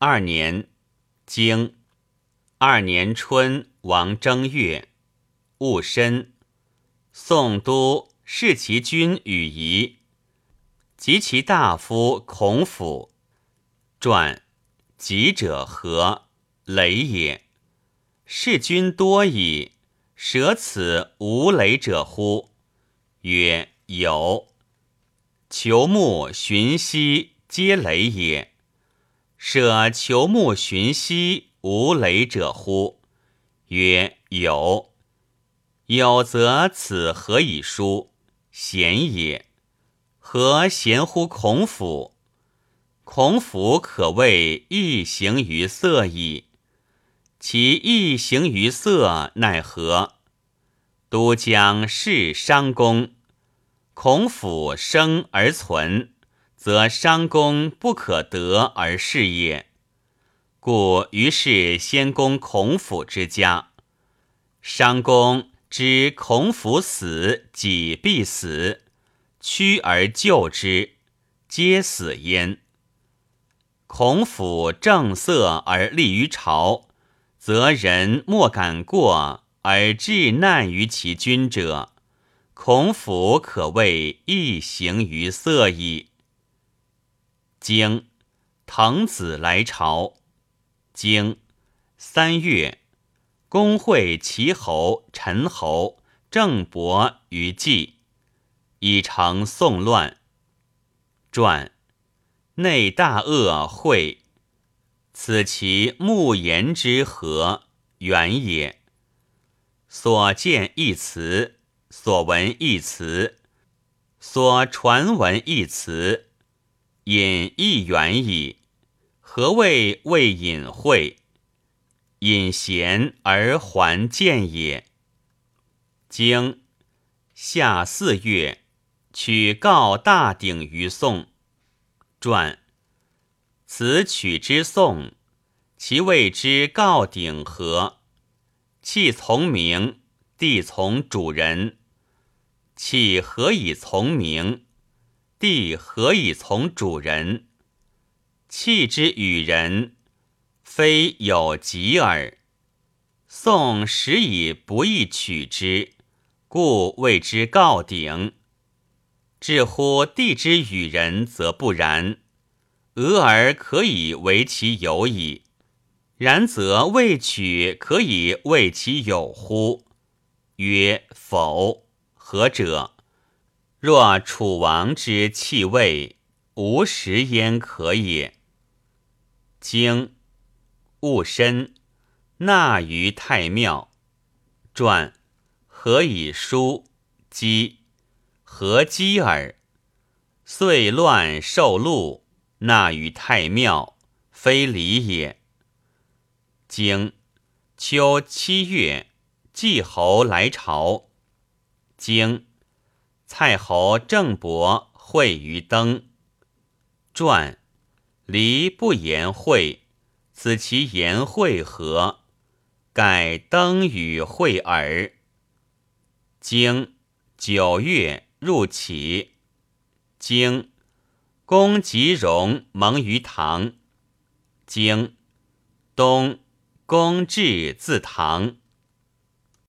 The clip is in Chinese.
二年，经二年春，王正月，戊申，宋都弑其君与仪，及其大夫孔府。传己者何？雷也。弑君多矣，舍此无雷者乎？曰有。求木寻兮，皆雷也。舍求木寻兮，无雷者乎？曰有。有则此何以书？贤也。何贤乎孔府？孔府可谓异形于色矣。其异形于色，奈何？都江是商公，孔府生而存，则商公不可得而事也。故于是先攻孔府之家。商公知孔府死，己必死，屈而救之，皆死焉。孔府正色而立于朝。则人莫敢过而致难于其君者，孔府可谓易形于色矣。经滕子来朝，经三月，公会齐侯、陈侯、郑伯于季，以成宋乱。传内大恶会。此其目言之和远也。所见一词，所闻一词，所传闻一词，隐亦远矣。何谓未隐晦？隐贤而还见也。经夏四月，取告大鼎于宋。传。此取之宋，其谓之告鼎何？器从名，地从主人。器何以从名？地何以从主人？弃之与人，非有疾耳。宋时以不易取之，故谓之告鼎。至乎地之与人，则不然。俄而可以为其有矣，然则未取可以为其有乎？曰否。何者？若楚王之气味，无食焉可也。经戊申，纳于太庙。传何以书？姬何姬耳？遂乱受禄。纳于太庙，非礼也。经秋七月，季侯来朝。经蔡侯郑伯会于登。传离不言会，此其言会何？盖登与会耳。经九月入齐。经。公吉荣蒙于唐，经冬公至自唐。